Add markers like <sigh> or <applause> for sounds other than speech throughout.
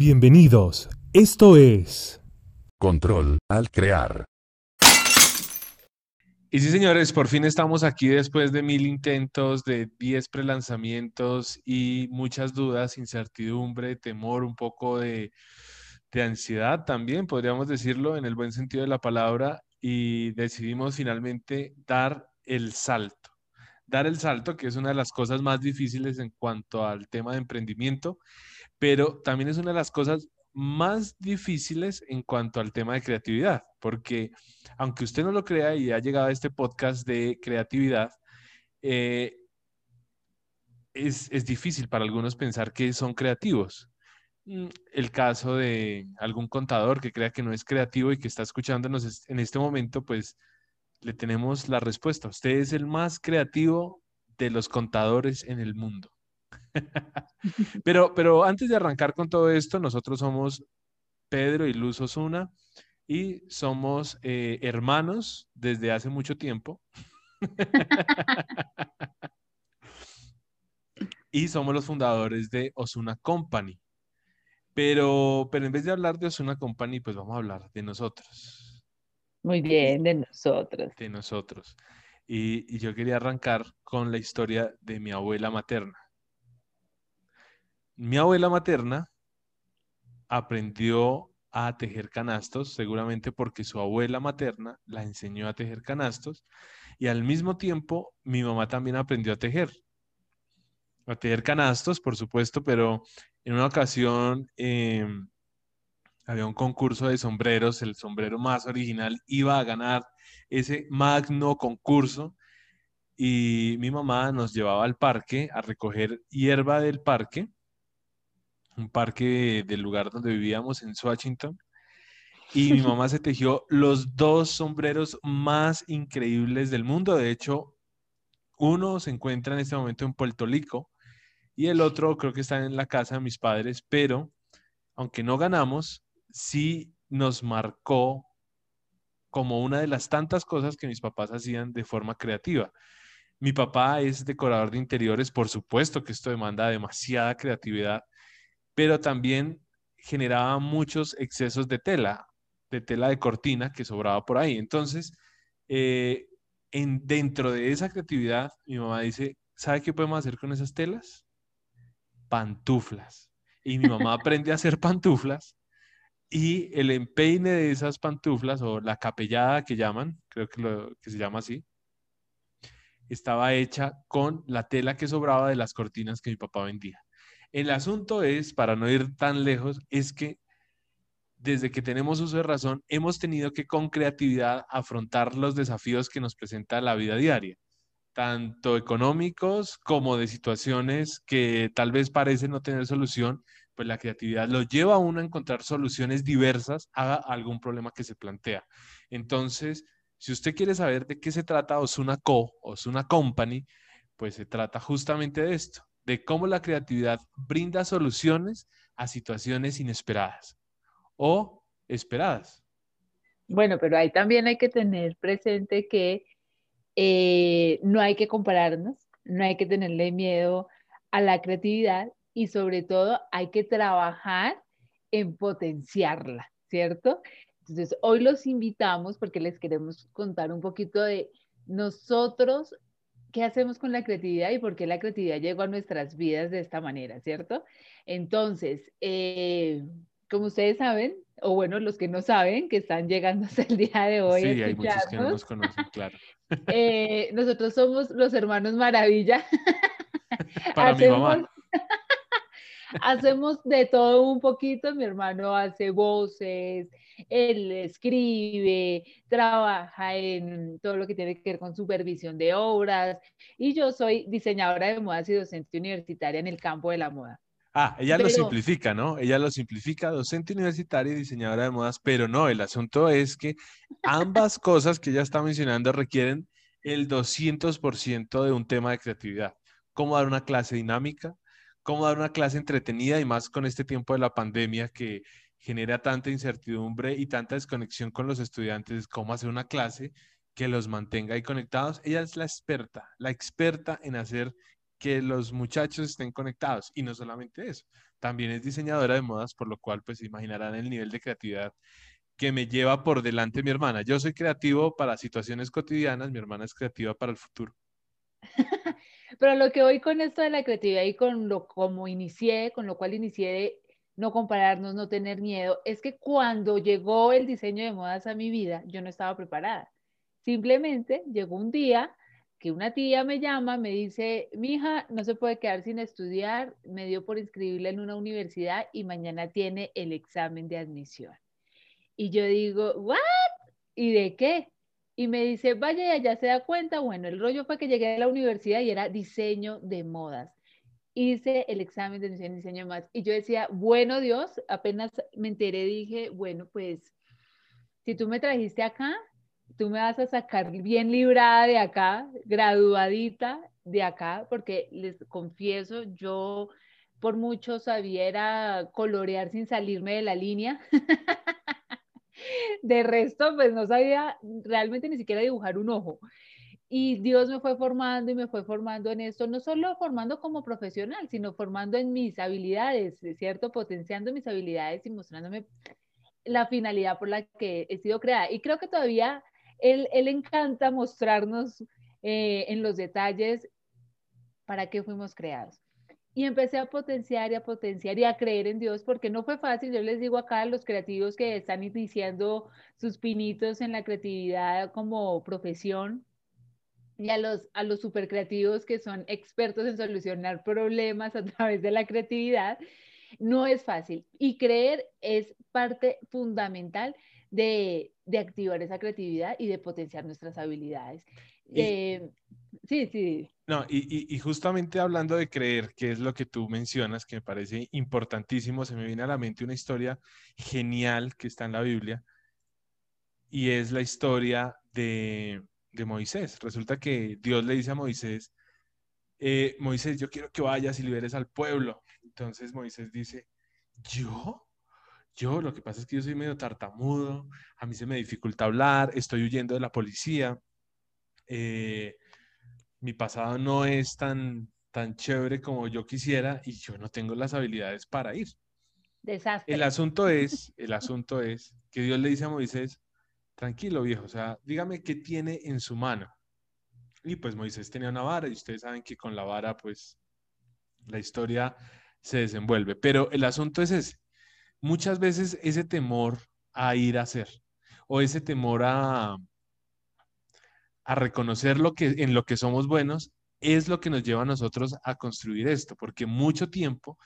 Bienvenidos. Esto es Control al crear. Y sí, señores, por fin estamos aquí después de mil intentos, de diez prelanzamientos y muchas dudas, incertidumbre, temor, un poco de, de ansiedad también, podríamos decirlo en el buen sentido de la palabra, y decidimos finalmente dar el salto. Dar el salto, que es una de las cosas más difíciles en cuanto al tema de emprendimiento, pero también es una de las cosas más difíciles en cuanto al tema de creatividad, porque aunque usted no lo crea y ha llegado a este podcast de creatividad, eh, es, es difícil para algunos pensar que son creativos. Mm, el caso de algún contador que crea que no es creativo y que está escuchándonos en este momento, pues le tenemos la respuesta. Usted es el más creativo de los contadores en el mundo. <laughs> pero, pero antes de arrancar con todo esto, nosotros somos Pedro y Luz Osuna y somos eh, hermanos desde hace mucho tiempo. <laughs> y somos los fundadores de Osuna Company. Pero, pero en vez de hablar de Osuna Company, pues vamos a hablar de nosotros. Muy bien, de nosotros. De nosotros. Y, y yo quería arrancar con la historia de mi abuela materna. Mi abuela materna aprendió a tejer canastos, seguramente porque su abuela materna la enseñó a tejer canastos, y al mismo tiempo mi mamá también aprendió a tejer. A tejer canastos, por supuesto, pero en una ocasión em, había un concurso de sombreros, el sombrero más original iba a ganar ese magno concurso y mi mamá nos llevaba al parque a recoger hierba del parque, un parque del lugar donde vivíamos en Washington, y mi mamá se tejió los dos sombreros más increíbles del mundo. De hecho, uno se encuentra en este momento en Puerto Rico y el otro creo que está en la casa de mis padres, pero aunque no ganamos, sí nos marcó como una de las tantas cosas que mis papás hacían de forma creativa. Mi papá es decorador de interiores, por supuesto que esto demanda demasiada creatividad, pero también generaba muchos excesos de tela, de tela de cortina que sobraba por ahí. Entonces, eh, en, dentro de esa creatividad, mi mamá dice, ¿sabe qué podemos hacer con esas telas? pantuflas. Y mi mamá aprende a hacer pantuflas y el empeine de esas pantuflas o la capellada que llaman, creo que, lo, que se llama así, estaba hecha con la tela que sobraba de las cortinas que mi papá vendía. El asunto es, para no ir tan lejos, es que desde que tenemos uso de razón, hemos tenido que con creatividad afrontar los desafíos que nos presenta la vida diaria tanto económicos como de situaciones que tal vez parecen no tener solución, pues la creatividad lo lleva a uno a encontrar soluciones diversas a algún problema que se plantea. Entonces, si usted quiere saber de qué se trata Osuna Co, Osuna Company, pues se trata justamente de esto, de cómo la creatividad brinda soluciones a situaciones inesperadas o esperadas. Bueno, pero ahí también hay que tener presente que eh, no hay que compararnos, no hay que tenerle miedo a la creatividad y sobre todo hay que trabajar en potenciarla, ¿cierto? Entonces, hoy los invitamos porque les queremos contar un poquito de nosotros, qué hacemos con la creatividad y por qué la creatividad llegó a nuestras vidas de esta manera, ¿cierto? Entonces, eh, como ustedes saben, o bueno, los que no saben, que están llegando <laughs> hasta el día de hoy. Sí, hay muchos que no nos conocen, claro. <laughs> Eh, nosotros somos los hermanos Maravilla. Para mi mamá. <laughs> hacemos de todo un poquito. Mi hermano hace voces, él escribe, trabaja en todo lo que tiene que ver con supervisión de obras y yo soy diseñadora de modas y docente universitaria en el campo de la moda. Ah, ella lo simplifica, ¿no? Ella lo simplifica, docente universitaria y diseñadora de modas, pero no, el asunto es que ambas cosas que ella está mencionando requieren el 200% de un tema de creatividad. Cómo dar una clase dinámica, cómo dar una clase entretenida y más con este tiempo de la pandemia que genera tanta incertidumbre y tanta desconexión con los estudiantes, cómo hacer una clase que los mantenga ahí conectados. Ella es la experta, la experta en hacer que los muchachos estén conectados. Y no solamente eso, también es diseñadora de modas, por lo cual pues imaginarán el nivel de creatividad que me lleva por delante mi hermana. Yo soy creativo para situaciones cotidianas, mi hermana es creativa para el futuro. <laughs> Pero lo que voy con esto de la creatividad y con lo como inicié, con lo cual inicié de no compararnos, no tener miedo, es que cuando llegó el diseño de modas a mi vida, yo no estaba preparada. Simplemente llegó un día que una tía me llama, me dice, mi hija no se puede quedar sin estudiar, me dio por inscribirla en una universidad y mañana tiene el examen de admisión. Y yo digo, ¿what? ¿Y de qué? Y me dice, vaya, ya se da cuenta. Bueno, el rollo fue que llegué a la universidad y era diseño de modas. Hice el examen de diseño, diseño de modas. Y yo decía, bueno, Dios, apenas me enteré, dije, bueno, pues, si tú me trajiste acá, tú me vas a sacar bien librada de acá, graduadita de acá, porque les confieso, yo por mucho sabía colorear sin salirme de la línea. <laughs> de resto, pues no sabía realmente ni siquiera dibujar un ojo. Y Dios me fue formando y me fue formando en esto, no solo formando como profesional, sino formando en mis habilidades, ¿cierto? Potenciando mis habilidades y mostrándome la finalidad por la que he sido creada. Y creo que todavía él, él encanta mostrarnos eh, en los detalles para qué fuimos creados. Y empecé a potenciar y a potenciar y a creer en Dios, porque no fue fácil. Yo les digo acá a los creativos que están iniciando sus pinitos en la creatividad como profesión, y a los, a los super creativos que son expertos en solucionar problemas a <laughs> través de la creatividad, no es fácil. Y creer es parte fundamental de, de activar esa creatividad y de potenciar nuestras habilidades. Eh, sí, sí. No, y, justamente hablando de creer, que es lo que tú mencionas, que me parece importantísimo, se me viene a la mente una historia genial que está en la Biblia, y es la historia de, de Moisés. Resulta que Dios le dice a Moisés, eh, Moisés, yo quiero que vayas y liberes al pueblo. Entonces Moisés dice, ¿yo? Yo, lo que pasa es que yo soy medio tartamudo, a mí se me dificulta hablar, estoy huyendo de la policía, eh, mi pasado no es tan, tan chévere como yo quisiera y yo no tengo las habilidades para ir. Desastre. El asunto es, el asunto es que Dios le dice a Moisés, tranquilo viejo, o sea, dígame qué tiene en su mano. Y pues Moisés tenía una vara y ustedes saben que con la vara pues la historia se desenvuelve. Pero el asunto es ese. Muchas veces ese temor a ir a hacer o ese temor a, a reconocer lo que, en lo que somos buenos es lo que nos lleva a nosotros a construir esto, porque mucho tiempo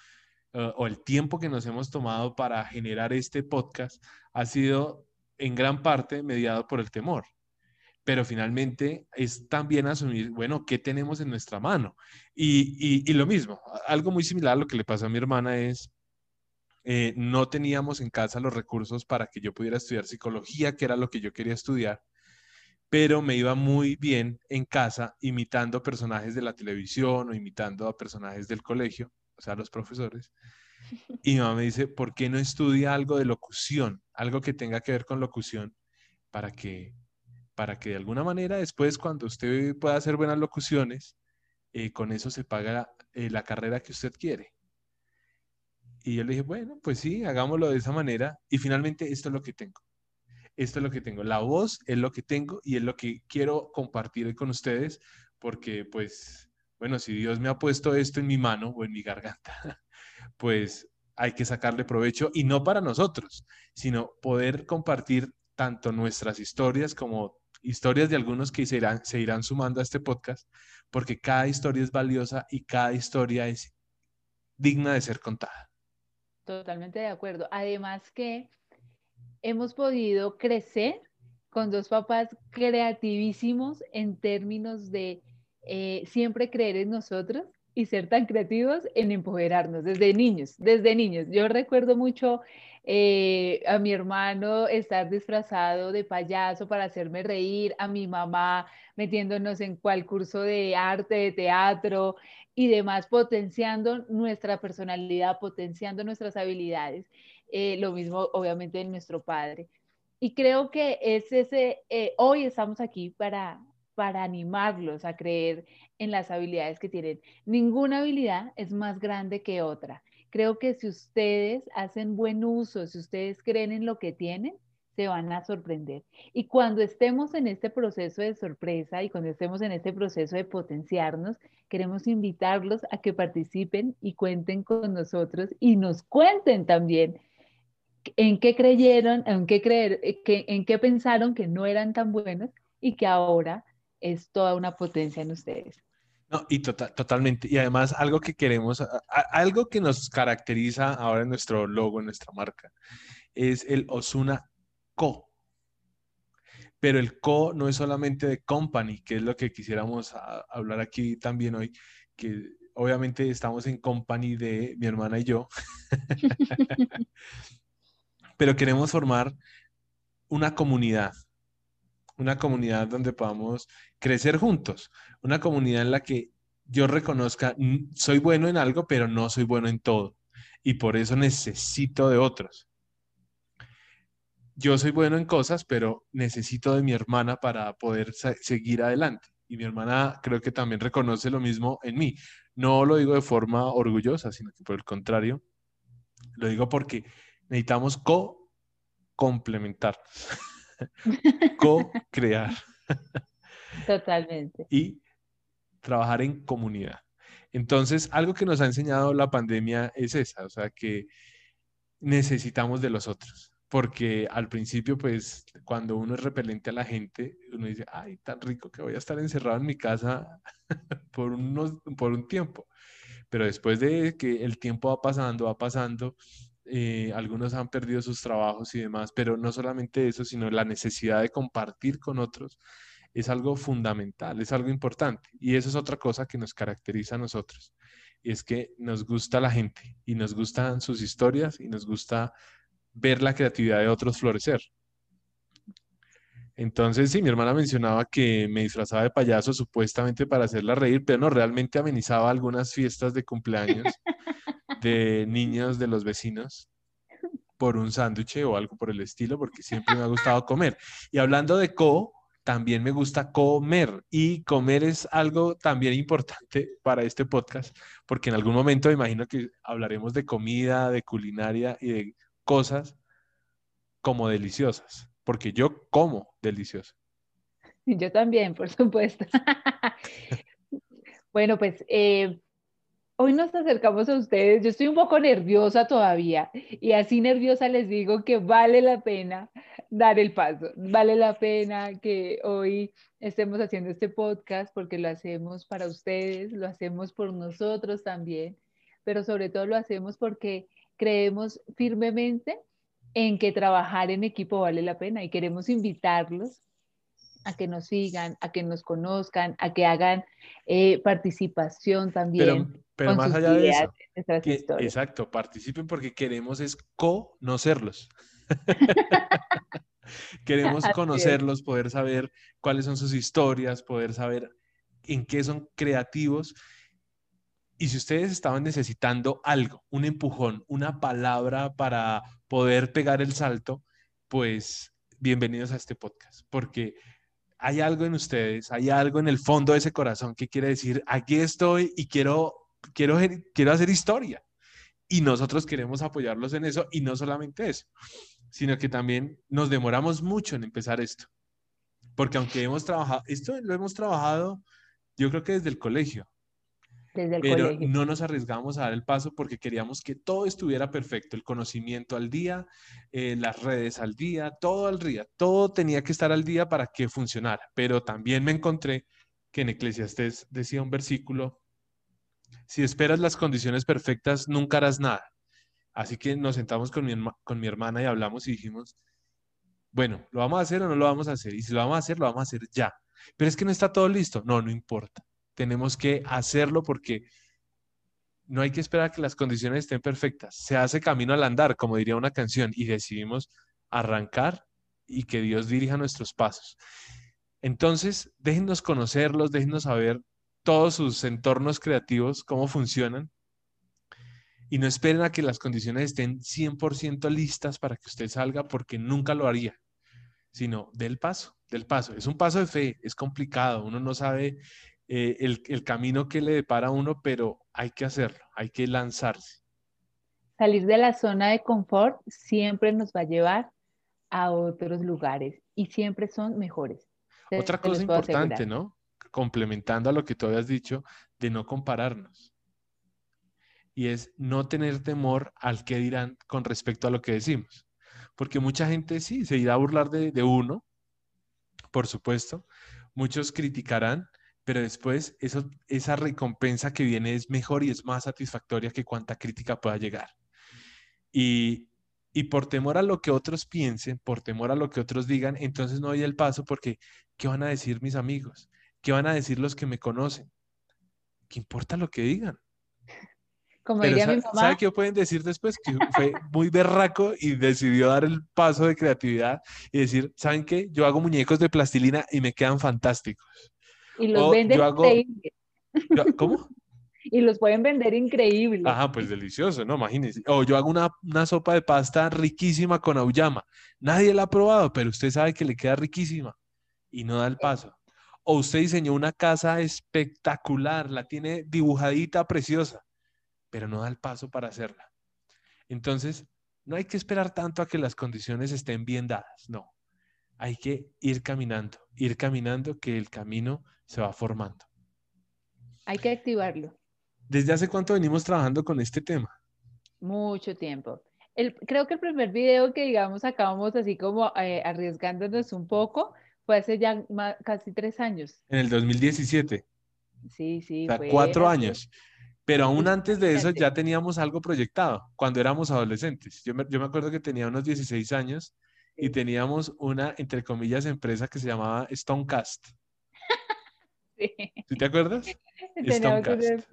eh, o el tiempo que nos hemos tomado para generar este podcast ha sido en gran parte mediado por el temor. Pero finalmente es también asumir, bueno, ¿qué tenemos en nuestra mano? Y, lo mismo, algo muy similar a lo que le pasó a mi hermana es, eh, no teníamos en casa los recursos para que yo pudiera estudiar psicología, que era lo que yo quería estudiar, pero me iba muy bien en casa imitando personajes de la televisión o imitando a personajes del colegio, o sea, los profesores. <laughs> Y mi mamá me dice, ¿por qué no estudia algo de locución? Algo que tenga que ver con locución para que, para que de alguna manera después cuando usted pueda hacer buenas locuciones, eh, con eso se paga eh, la carrera que usted quiere. Y yo le dije, bueno, pues sí, hagámoslo de esa manera. Y finalmente esto es lo que tengo. Esto es lo que tengo. La voz es lo que tengo y es lo que quiero compartir con ustedes porque pues, bueno, si Dios me ha puesto esto en mi mano o en mi garganta, <laughs> pues hay que sacarle provecho y no para nosotros, sino poder compartir tanto nuestras historias como historias de algunos que se irán, se irán sumando a este podcast, porque cada historia es valiosa y cada historia es digna de ser contada. Totalmente de acuerdo. Además que hemos podido crecer con dos papás creativísimos en términos de eh, siempre creer en nosotros y ser tan creativos en empoderarnos desde niños, desde niños. Yo recuerdo mucho eh, a mi hermano estar disfrazado de payaso para hacerme reír, a mi mamá metiéndonos en cual curso de arte, de teatro y demás, potenciando nuestra personalidad, potenciando nuestras habilidades. Eh, lo mismo obviamente en nuestro padre. Y creo que es ese, eh, hoy estamos aquí para para animarlos a creer en las habilidades que tienen. Ninguna habilidad es más grande que otra. Creo que si ustedes hacen buen uso, si ustedes creen en lo que tienen, se van a sorprender. Y cuando estemos en este proceso de sorpresa y cuando estemos en este proceso de potenciarnos, queremos invitarlos a que participen y cuenten con nosotros y nos cuenten también en qué creyeron, en qué, creer, eh, en qué pensaron que no eran tan buenos y que ahora es toda una potencia en ustedes. No, y tota-, totalmente. Y además algo que queremos, algo que nos caracteriza ahora en nuestro logo, en nuestra marca, es el Osuna Co. Pero el co no es solamente de company, que es lo que quisiéramos hablar aquí también hoy, que obviamente estamos en company de mi hermana y yo, <laughs> <laughs> pero queremos formar una comunidad, una comunidad donde podamos crecer juntos, una comunidad en la que yo reconozca, soy bueno en algo, pero no soy bueno en todo, y por eso necesito de otros yo soy bueno en cosas, pero necesito de mi hermana para poder seguir adelante. Y mi hermana creo que también reconoce lo mismo en mí. No lo digo de forma orgullosa, sino que por el contrario, lo digo porque necesitamos co-complementar, <laughs> co-crear. Totalmente. y trabajar en comunidad. Entonces, algo que nos ha enseñado la pandemia es esa, o sea, que necesitamos de los otros porque al principio, pues, cuando uno es repelente a la gente, uno dice, ay, tan rico que voy a estar encerrado en mi casa <laughs> por, unos, por un tiempo. Pero después de que el tiempo va pasando, va pasando, eh, algunos han perdido sus trabajos y demás, pero no solamente eso, sino la necesidad de compartir con otros es algo fundamental, es algo importante. Y eso es otra cosa que nos caracteriza a nosotros. Y es que nos gusta la gente y nos gustan sus historias y nos gusta ver la creatividad de otros florecer. Entonces, sí, mi hermana mencionaba que me disfrazaba de payaso supuestamente para hacerla reír, pero no, realmente amenizaba algunas fiestas de cumpleaños <laughs> de niños de los vecinos por un sándwich o algo por el estilo, porque siempre me ha gustado comer. Y hablando de co, también me gusta comer y comer es algo también importante para este podcast, porque en algún momento me imagino que hablaremos de comida, de culinaria y de cosas como deliciosas, porque yo como delicioso. <laughs> Yo también, por supuesto. <laughs> bueno, pues eh, hoy nos acercamos a ustedes. Yo estoy un poco nerviosa todavía y así nerviosa les digo que vale la pena dar el paso. Vale la pena que hoy estemos haciendo este podcast porque lo hacemos para ustedes, lo hacemos por nosotros también, pero sobre todo lo hacemos porque creemos firmemente en que trabajar en equipo vale la pena y queremos invitarlos a que nos sigan, a que nos conozcan, a que hagan eh, participación también. Pero, más allá de eso, exacto, participen porque queremos es conocerlos. <laughs> queremos conocerlos, poder saber cuáles son sus historias, poder saber en qué son creativos y si ustedes estaban necesitando algo, un empujón, una palabra para poder pegar el salto, pues bienvenidos a este podcast, porque hay algo en ustedes, hay algo en el fondo de ese corazón que quiere decir, aquí estoy y quiero, quiero, quiero hacer historia. Y nosotros queremos apoyarlos en eso y no solamente eso, sino que también nos demoramos mucho en empezar esto. Porque aunque hemos trabajado, esto lo hemos trabajado, yo creo que desde el colegio, pero no nos arriesgamos a dar el paso porque queríamos que todo estuviera perfecto, el conocimiento al día, eh, las redes al día, todo al día, todo tenía que estar al día para que funcionara. Pero también me encontré que en Eclesiastés decía un versículo, si esperas las condiciones perfectas, nunca harás nada. Así que nos sentamos con mi, con mi hermana y hablamos y dijimos, bueno, ¿lo vamos a hacer o no lo vamos a hacer? Y si lo vamos a hacer, lo vamos a hacer ya. Pero es que no está todo listo. No, no importa tenemos que hacerlo porque no hay que esperar que las condiciones estén perfectas. Se hace camino al andar, como diría una canción, y decidimos arrancar y que Dios dirija nuestros pasos. Entonces, déjennos conocerlos, déjennos saber todos sus entornos creativos, cómo funcionan, y no esperen a que las condiciones estén 100% listas para que usted salga, porque nunca lo haría. sino del paso, del paso. Es un paso de fe, es complicado, uno no sabe eh, el, el camino que le depara a uno, pero hay que hacerlo, hay que lanzarse. Salir de la zona de confort siempre nos va a llevar a otros lugares y siempre son mejores. Otra cosa importante, asegurar. ¿no? Complementando a lo que tú habías dicho, de no compararnos. Y es no tener temor al que dirán con respecto a lo que decimos. Porque mucha gente sí se irá a burlar de, de uno, por supuesto. Muchos criticarán, pero después eso, esa recompensa que viene es mejor y es más satisfactoria que cuanta crítica pueda llegar. Y, y por temor a lo que otros piensen, por temor a lo que otros digan, entonces no doy el paso porque ¿qué van a decir mis amigos? ¿Qué van a decir los que me conocen? ¿Qué importa lo que digan? Como Pero diría mi mamá, ¿sabe qué pueden decir después? Que fue muy berraco y decidió dar el paso de creatividad y decir, ¿saben qué? Yo hago muñecos de plastilina y me quedan fantásticos. Y los venden yo hago-. Yo- ¿Cómo? <laughs> Y los pueden vender increíbles. Ajá, pues delicioso, ¿no? Imagínense. O yo hago una, una sopa de pasta riquísima con auyama. Nadie la ha probado, pero usted sabe que le queda riquísima y no da el paso. O usted diseñó una casa espectacular, la tiene dibujadita, preciosa, pero no da el paso para hacerla. Entonces, no hay que esperar tanto a que las condiciones estén bien dadas, no. Hay que ir caminando, ir caminando que el camino se va formando. Hay que activarlo. ¿Desde hace cuánto venimos trabajando con este tema? Mucho tiempo. El, creo que el primer video que, digamos, sacábamos así como eh, arriesgándonos un poco fue hace ya casi tres años. En el 2017. Sí, sí. O sea, fue cuatro años. Pero aún antes de eso ya teníamos algo proyectado cuando éramos adolescentes. Yo me, yo me acuerdo que tenía unos 16 años y teníamos una, entre comillas, empresa que se llamaba Stonecast. <laughs> Sí. ¿Sí te acuerdas? Stonecast. ese-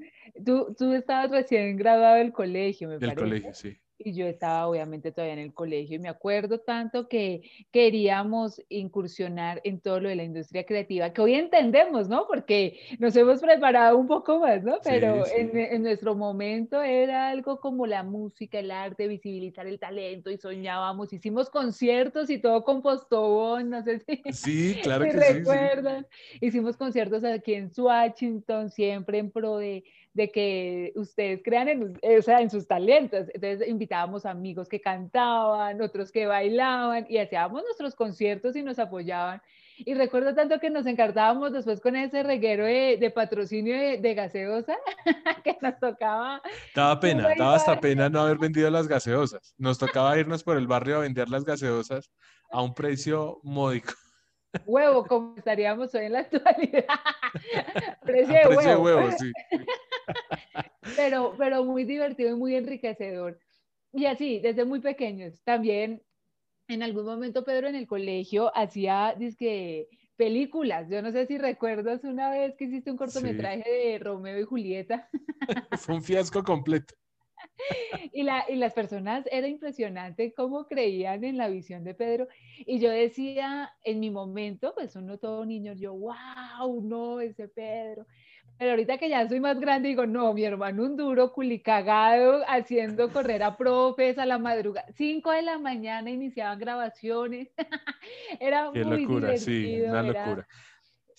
Tú, tú estabas recién graduado del colegio, me Del parece. colegio, sí. Y yo estaba obviamente todavía en el colegio y me acuerdo tanto que queríamos incursionar en todo lo de la industria creativa, que hoy entendemos, ¿no? Porque nos hemos preparado un poco más, ¿no? Pero sí. En, en nuestro momento era algo como la música, el arte, visibilizar el talento y soñábamos, hicimos conciertos y todo con postobón, no sé si... Sí, <laughs> claro ¿Se que sí, sí. recuerdan? Hicimos conciertos aquí en Washington, siempre en pro de, de que ustedes crean en, eh, o sea, en sus talentos. Entonces invitábamos amigos que cantaban, otros que bailaban y hacíamos nuestros conciertos y nos apoyaban. Y recuerdo tanto que nos encartábamos después con ese reguero de, de patrocinio de, de gaseosa <laughs> que nos tocaba. Daba pena, bailar. daba hasta pena no haber vendido las gaseosas. Nos tocaba irnos por el barrio a vender las gaseosas a un precio módico. Huevo, como estaríamos hoy en la <laughs> actualidad. <laughs> Precio de precio de huevo. huevo, sí. <laughs> pero, pero muy divertido y muy enriquecedor. Y así, desde muy pequeños. También, en algún momento, Pedro en el colegio hacía dizque, películas. Yo no sé si recuerdas una vez que hiciste un cortometraje de Romeo y Julieta Fue un fiasco completo. <laughs> y, la, y las personas, era impresionante cómo creían en la visión de Pedro. Y yo decía, en mi momento, pues uno todo niño, yo, wow, no, ese Pedro. Pero ahorita que ya soy más grande, digo, no, mi hermano un duro culicagado haciendo correr a profes a la madrugada. Cinco de la mañana iniciaban grabaciones. <laughs> era Qué muy locura, sí, divertido, una era- locura.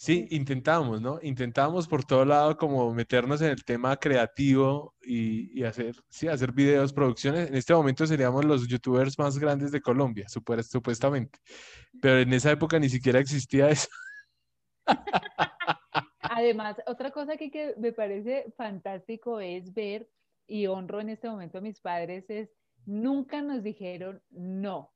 Sí, intentábamos, ¿no? Intentábamos por todo lado como meternos en el tema creativo y, hacer, sí, hacer videos, producciones. En este momento seríamos los youtubers más grandes de Colombia, supues- supuestamente. Pero en esa época ni siquiera existía eso. <laughs> Además, otra cosa que, que me parece fantástico es ver, y honro en este momento a mis padres, es nunca nos dijeron no.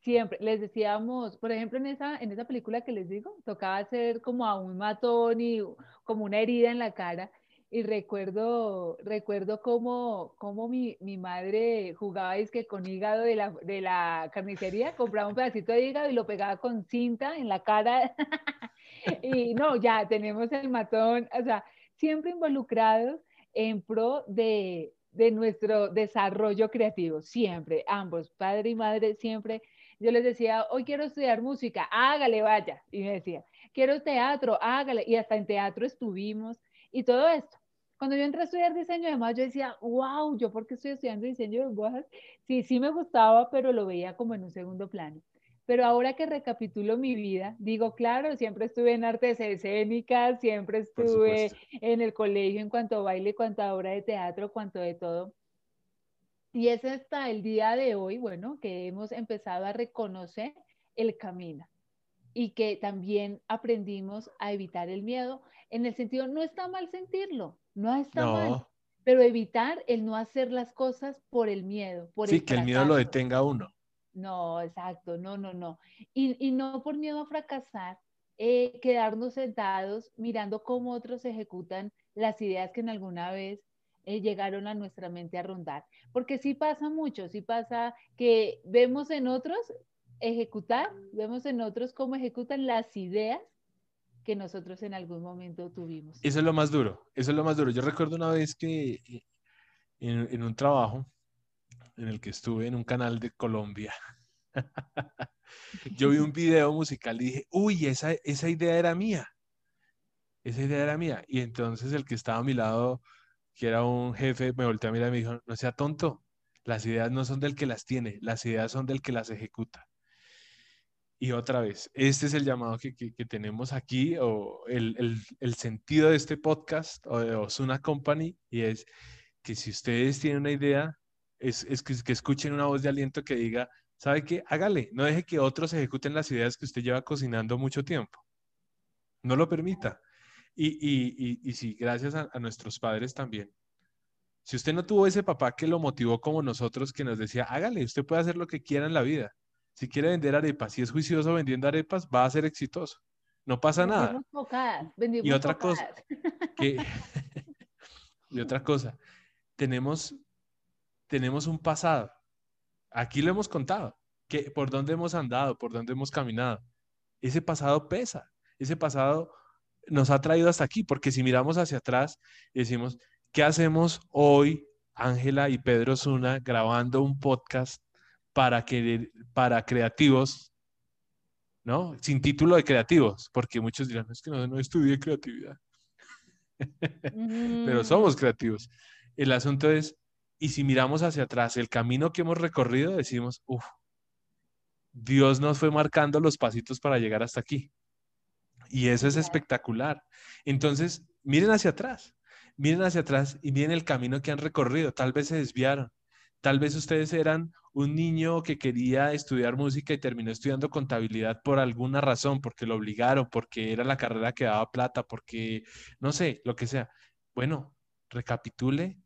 Siempre les decíamos, por ejemplo, en esa, en esa película que les digo, tocaba hacer como a un matón y como una herida en la cara. Y recuerdo, recuerdo cómo, cómo mi, mi madre jugaba que con hígado de la, de la carnicería, compraba un pedacito de hígado y lo pegaba con cinta en la cara. <laughs> y no, ya tenemos el matón, o sea, siempre involucrados en pro de, de nuestro desarrollo creativo, siempre, ambos, padre y madre, siempre. Yo les decía, hoy quiero estudiar música, hágale, vaya. Y me decía, quiero teatro, hágale. Y hasta en teatro estuvimos y todo esto. Cuando yo entré a estudiar diseño de modas, yo decía, wow, ¿yo por qué estoy estudiando diseño de modas? Sí, sí me gustaba, pero lo veía como en un segundo plano. Pero ahora que recapitulo mi vida, digo, claro, siempre estuve en artes escénicas, siempre estuve en el colegio en cuanto a baile, cuanto a obra de teatro, cuanto de todo. Y es hasta el día de hoy, bueno, que hemos empezado a reconocer el camino y que también aprendimos a evitar el miedo en el sentido, no está mal sentirlo, no está mal, pero evitar el no hacer las cosas por el miedo. Por sí, que el miedo lo detenga uno. No, exacto, no, no, no. Y, no por miedo a fracasar, eh, quedarnos sentados mirando cómo otros ejecutan las ideas que en alguna vez eh, llegaron a nuestra mente a rondar. Porque sí pasa mucho, sí pasa que vemos en otros ejecutar, vemos en otros cómo ejecutan las ideas que nosotros en algún momento tuvimos. Eso es lo más duro, eso es lo más duro. Yo recuerdo una vez que eh, en, un trabajo en el que estuve en un canal de Colombia, <laughs> yo vi un video musical y dije, uy, esa, esa idea era mía. Esa idea era mía. Y entonces el que estaba a mi lado, que era un jefe, me volteó a mirar y me dijo, no sea tonto, las ideas no son del que las tiene, las ideas son del que las ejecuta. Y otra vez, este es el llamado que, que, tenemos aquí, o el, el, el, sentido de este podcast, o de Osuna Company, y es que si ustedes tienen una idea, es, es que, que, escuchen una voz de aliento que diga, ¿sabe qué? Hágale, no deje que otros ejecuten las ideas que usted lleva cocinando mucho tiempo. No lo permita. Y, y, y, y sí, gracias a, a nuestros padres también. Si usted no tuvo ese papá que lo motivó como nosotros, que nos decía, hágale, usted puede hacer lo que quiera en la vida si quiere vender arepas, si es juicioso vendiendo arepas, va a ser exitoso. No pasa nada. y otra cosa, <laughs> <laughs> y otra cosa, tenemos, tenemos un pasado. Aquí lo hemos contado, que por dónde hemos andado, por dónde hemos caminado. Ese pasado pesa, ese pasado nos ha traído hasta aquí, porque si miramos hacia atrás y decimos, ¿qué hacemos hoy, Ángela y Pedro Zuna, grabando un podcast para, que, para creativos, ¿no? Sin título de creativos, porque muchos dirán, es que no, no estudié creatividad. <laughs> Pero somos creativos. El asunto es, y si miramos hacia atrás, el camino que hemos recorrido, decimos, uff, Dios nos fue marcando los pasitos para llegar hasta aquí. Y eso es espectacular. Entonces, miren hacia atrás, miren hacia atrás y miren el camino que han recorrido. Tal vez se desviaron, Tal vez ustedes eran un niño que quería estudiar música y terminó estudiando contabilidad por alguna razón, porque lo obligaron, porque era la carrera que daba plata, porque no sé, lo que sea. Bueno, recapitule,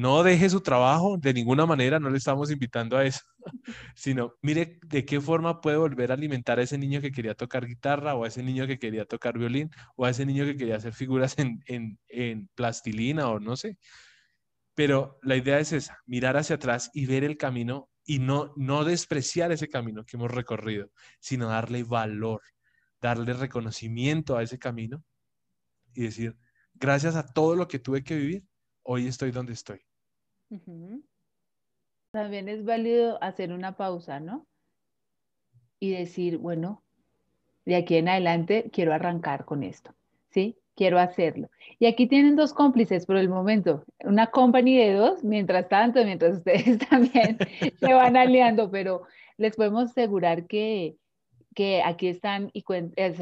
no deje su trabajo de ninguna manera, no le estamos invitando a eso, <laughs> sino mire de qué forma puede volver a alimentar a ese niño que quería tocar guitarra o a ese niño que quería tocar violín o a ese niño que quería hacer figuras en, en, en plastilina o no sé. Pero la idea es esa, mirar hacia atrás y ver el camino y no, no despreciar ese camino que hemos recorrido, sino darle valor, darle reconocimiento a ese camino y decir, gracias a todo lo que tuve que vivir, hoy estoy donde estoy. También es válido hacer una pausa, ¿no? Y decir, bueno, de aquí en adelante quiero arrancar con esto, ¿sí? quiero hacerlo. Y aquí tienen dos cómplices por el momento, una company de dos, mientras tanto, mientras ustedes <laughs> también se van aliando, pero les podemos asegurar que, que aquí están y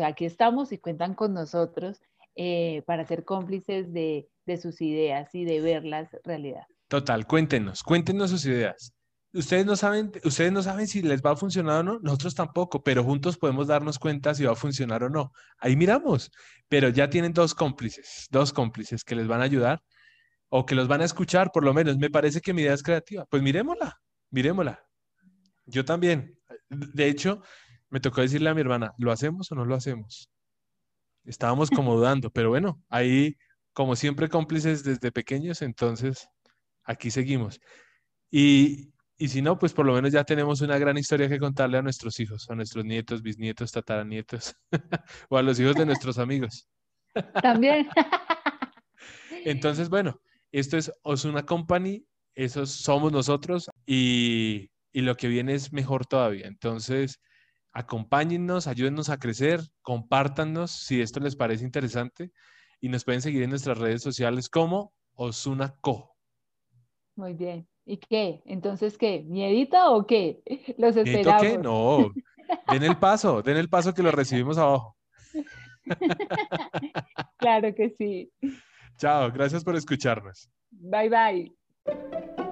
aquí estamos y cuentan con nosotros eh, para ser cómplices de, de sus ideas y de verlas realidad. Total, cuéntenos, cuéntenos sus ideas ustedes no saben, ustedes no saben si les va a funcionar o no, nosotros tampoco, pero juntos podemos darnos cuenta si va a funcionar o no. Ahí miramos, pero ya tienen dos cómplices, dos cómplices que les van a ayudar o que los van a escuchar, por lo menos. Me parece que mi idea es creativa. Pues miremosla, miremosla. Yo también. De hecho, me tocó decirle a mi hermana, ¿lo hacemos o no lo hacemos? Estábamos como dudando, pero bueno, ahí, como siempre, cómplices desde pequeños, entonces aquí seguimos. Y, y si no, pues por lo menos ya tenemos una gran historia que contarle a nuestros hijos, a nuestros nietos, bisnietos, tataranietos, <laughs> o a los hijos de nuestros amigos. También. <laughs> Entonces, bueno, esto es Osuna Company, esos somos nosotros y, y lo que viene es mejor todavía. Entonces, acompáñennos, ayúdennos a crecer, compártanos si esto les parece interesante y nos pueden seguir en nuestras redes sociales como Osuna Co. Muy bien. ¿Y qué? Entonces, ¿qué? ¿Miedito o qué? <laughs> Los esperamos. qué? No. Den el paso, den el paso que lo recibimos abajo. <laughs> Claro que sí. Chao, gracias por escucharnos. Bye bye.